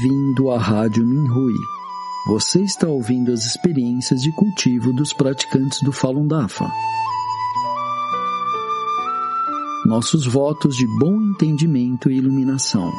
Bem-vindo à Rádio Minhui. Você está ouvindo as experiências de cultivo dos praticantes do Falun Dafa. Nossos votos de bom entendimento e iluminação.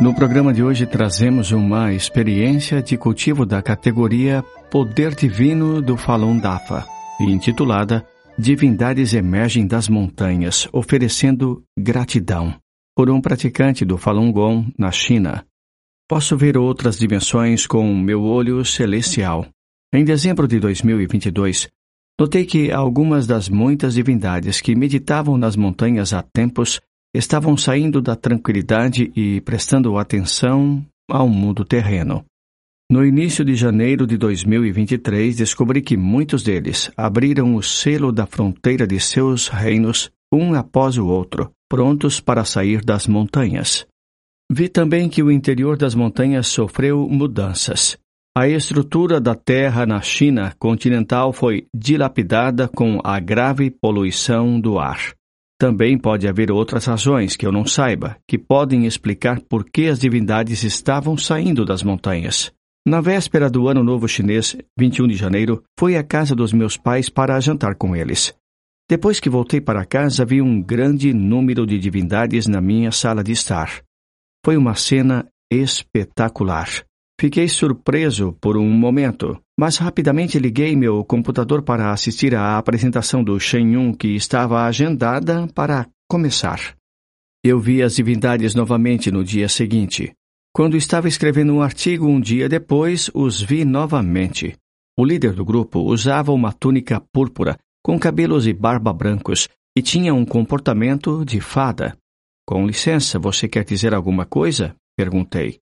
No programa de hoje trazemos uma experiência de cultivo da categoria Poder Divino do Falun Dafa, intitulada Divindades Emergem das Montanhas, oferecendo gratidão, por um praticante do Falun Gong na China. Posso ver outras dimensões com meu olho celestial. Em dezembro de 2022, notei que algumas das muitas divindades que meditavam nas montanhas há tempos estavam saindo da tranquilidade e prestando atenção ao mundo terreno. No início de janeiro de 2023, descobri que muitos deles abriram o selo da fronteira de seus reinos, um após o outro, prontos para sair das montanhas. Vi também que o interior das montanhas sofreu mudanças. A estrutura da terra na China continental foi dilapidada com a grave poluição do ar. Também pode haver outras razões que eu não saiba, que podem explicar por que as divindades estavam saindo das montanhas. Na véspera do Ano Novo Chinês, 21 de janeiro, fui à casa dos meus pais para jantar com eles. Depois que voltei para casa, vi um grande número de divindades na minha sala de estar. Foi uma cena espetacular. Fiquei surpreso por um momento, mas rapidamente liguei meu computador para assistir à apresentação do Shen Yun que estava agendada para começar. Eu vi as divindades novamente no dia seguinte. Quando estava escrevendo um artigo um dia depois, os vi novamente. O líder do grupo usava uma túnica púrpura, com cabelos e barba brancos, e tinha um comportamento de fada. Com licença, você quer dizer alguma coisa? perguntei.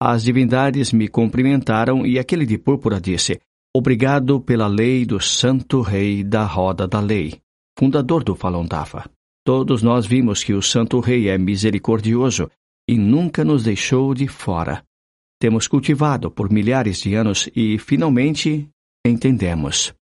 As divindades me cumprimentaram e aquele de púrpura disse: Obrigado pela lei do Santo Rei da Roda da Lei, fundador do Falun Dafa. Todos nós vimos que o Santo Rei é misericordioso e nunca nos deixou de fora. Temos cultivado por milhares de anos e, finalmente, entendemos.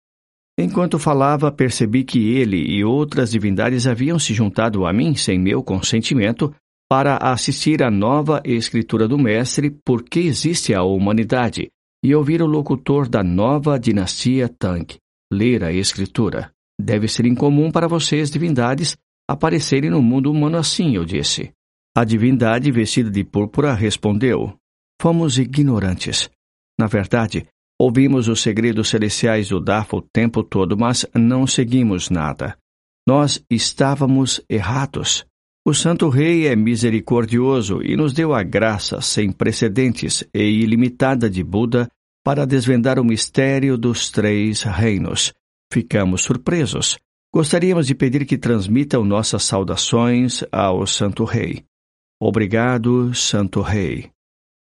Enquanto falava, percebi que ele e outras divindades haviam se juntado a mim sem meu consentimento para assistir à nova escritura do Mestre Por que existe a humanidade e ouvir o locutor da nova dinastia Tang ler a escritura. Deve ser incomum para vocês, divindades, aparecerem no mundo humano assim, eu disse. A divindade vestida de púrpura respondeu: Fomos ignorantes. Na verdade, ouvimos os segredos celestiais do Dafa o tempo todo, mas não seguimos nada. Nós estávamos errados. O Santo Rei é misericordioso e nos deu a graça sem precedentes e ilimitada de Buda para desvendar o mistério dos três reinos. Ficamos surpresos. Gostaríamos de pedir que transmitam nossas saudações ao Santo Rei. Obrigado, Santo Rei.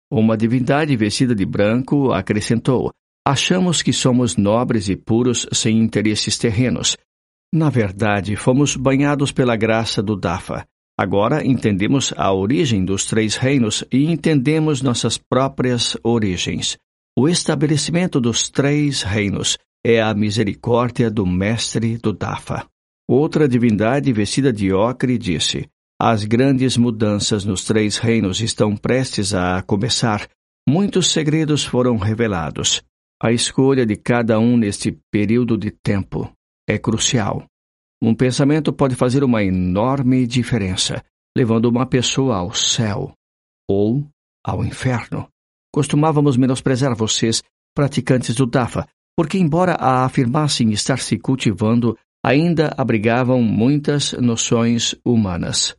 Uma divindade vestida de branco acrescentou: Achamos que somos nobres e puros sem interesses terrenos. Na verdade, fomos banhados pela graça do Dafa. Agora entendemos a origem dos três reinos e entendemos nossas próprias origens. O estabelecimento dos três reinos é a misericórdia do mestre do Dafa. Outra divindade vestida de ocre disse: As grandes mudanças nos três reinos estão prestes a começar. Muitos segredos foram revelados. A escolha de cada um neste período de tempo é crucial. Um pensamento pode fazer uma enorme diferença, levando uma pessoa ao céu ou ao inferno. Costumávamos menosprezar vocês, praticantes do Dafa, porque, embora a afirmassem estar se cultivando, ainda abrigavam muitas noções humanas.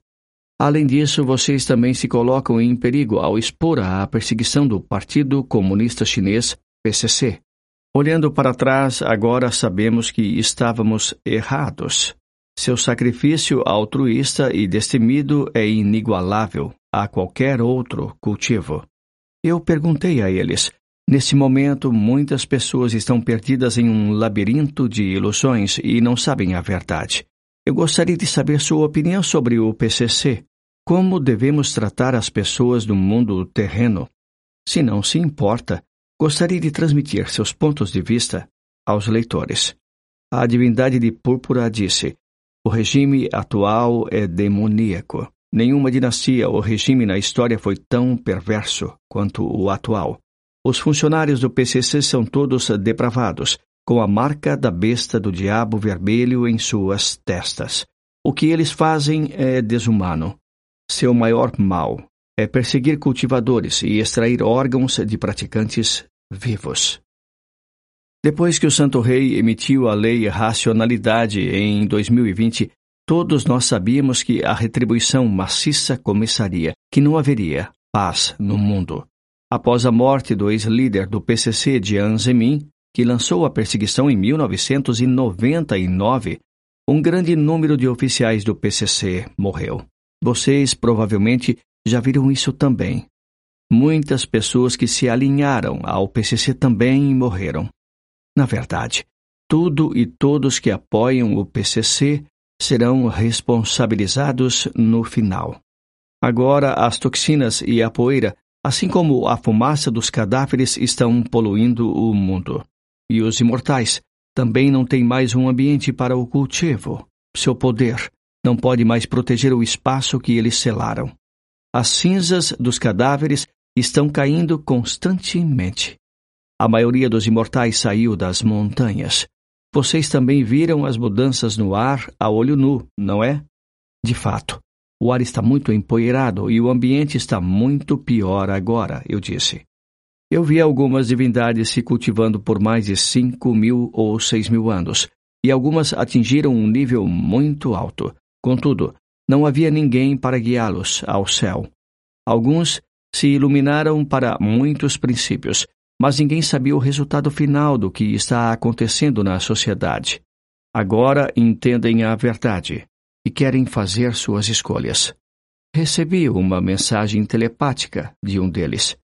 Além disso, vocês também se colocam em perigo ao expor a perseguição do Partido Comunista Chinês, PCC, Olhando para trás, agora sabemos que estávamos errados. Seu sacrifício altruísta e destemido é inigualável a qualquer outro cultivo. Eu perguntei a eles: nesse momento, muitas pessoas estão perdidas em um labirinto de ilusões e não sabem a verdade. Eu gostaria de saber sua opinião sobre o PCC. Como devemos tratar as pessoas do mundo terreno? Se não se importa, gostaria de transmitir seus pontos de vista aos leitores. A divindade de púrpura disse: O regime atual é demoníaco. Nenhuma dinastia ou regime na história foi tão perverso quanto o atual. Os funcionários do PCC são todos depravados, com a marca da besta do diabo vermelho em suas testas. O que eles fazem é desumano. Seu maior mal é perseguir cultivadores e extrair órgãos de praticantes vivos. Depois que o Santo Rei emitiu a lei Racionalidade em 2020, todos nós sabíamos que a retribuição maciça começaria, que não haveria paz no mundo. Após a morte do ex-líder do PCC, Jiang Zemin, que lançou a perseguição em 1999, um grande número de oficiais do PCC morreu. Vocês provavelmente já viram isso também. Muitas pessoas que se alinharam ao PCC também morreram. Na verdade, tudo e todos que apoiam o PCC serão responsabilizados no final. Agora, as toxinas e a poeira, assim como a fumaça dos cadáveres, estão poluindo o mundo. E os imortais também não têm mais um ambiente para o cultivo. Seu poder não pode mais proteger o espaço que eles selaram. As cinzas dos cadáveres estão caindo constantemente. A maioria dos imortais saiu das montanhas. Vocês também viram as mudanças no ar a olho nu, não é? De fato, o ar está muito empoeirado e o ambiente está muito pior agora, eu disse. Eu vi algumas divindades se cultivando por mais de cinco mil ou seis mil anos, e algumas atingiram um nível muito alto. Contudo, não havia ninguém para guiá-los ao céu. Alguns se iluminaram para muitos princípios, mas ninguém sabia o resultado final do que está acontecendo na sociedade. Agora entendem a verdade e querem fazer suas escolhas. Recebi uma mensagem telepática de um deles.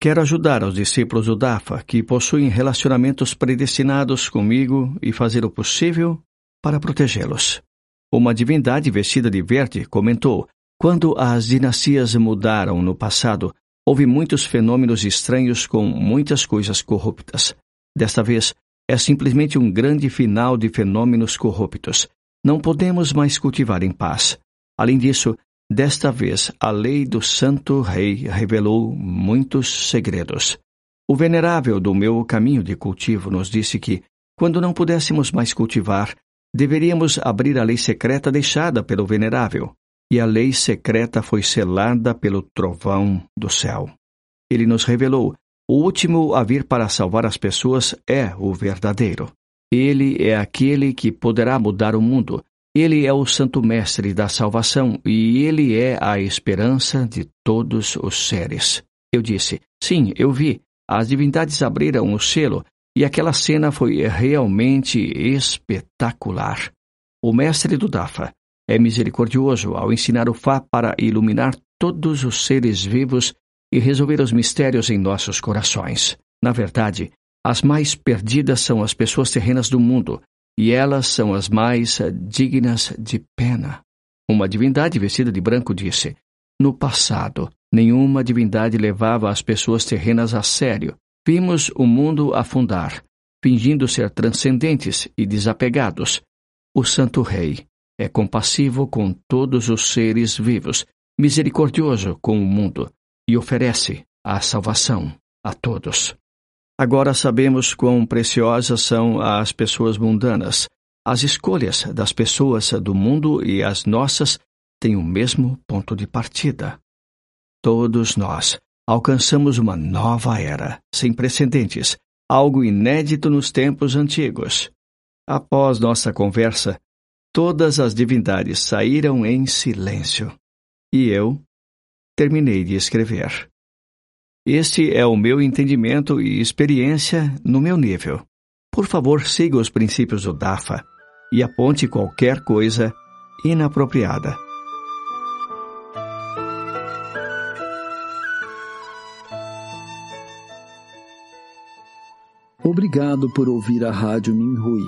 Quero ajudar os discípulos do Dafa que possuem relacionamentos predestinados comigo e fazer o possível para protegê-los. Uma divindade vestida de verde comentou: Quando as dinastias mudaram no passado, Houve muitos fenômenos estranhos com muitas coisas corruptas. Desta vez, é simplesmente um grande final de fenômenos corruptos. Não podemos mais cultivar em paz. Além disso, desta vez, a lei do Santo Rei revelou muitos segredos. O venerável do meu caminho de cultivo nos disse que, quando não pudéssemos mais cultivar, deveríamos abrir a lei secreta deixada pelo venerável e a lei secreta foi selada pelo trovão do céu. Ele nos revelou: o último a vir para salvar as pessoas é o verdadeiro. Ele é aquele que poderá mudar o mundo. Ele é o Santo Mestre da salvação e ele é a esperança de todos os seres. Eu disse: Sim, eu vi. As divindades abriram o selo e aquela cena foi realmente espetacular. O mestre do Dafa é misericordioso ao ensinar o Fá para iluminar todos os seres vivos e resolver os mistérios em nossos corações. Na verdade, as mais perdidas são as pessoas terrenas do mundo, e elas são as mais dignas de pena. Uma divindade vestida de branco disse: No passado, nenhuma divindade levava as pessoas terrenas a sério. Vimos o mundo afundar, fingindo ser transcendentes e desapegados. O Santo Rei, é compassivo com todos os seres vivos, misericordioso com o mundo e oferece a salvação a todos. Agora sabemos quão preciosas são as pessoas mundanas. As escolhas das pessoas do mundo e as nossas têm o mesmo ponto de partida. Todos nós alcançamos uma nova era, sem precedentes, algo inédito nos tempos antigos. Após nossa conversa, todas as divindades saíram em silêncio. E eu terminei de escrever. Este é o meu entendimento e experiência no meu nível. Por favor, siga os princípios do DAFA e aponte qualquer coisa inapropriada. Obrigado por ouvir a Rádio Minhui.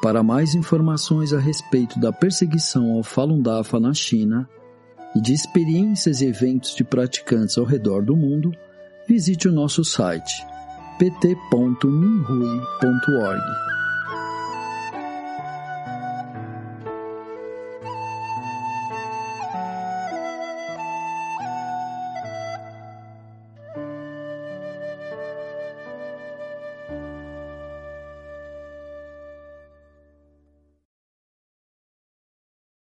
Para mais informações a respeito da perseguição ao Falun Dafa na China e de experiências e eventos de praticantes ao redor do mundo, visite o nosso site pt.minhui.org.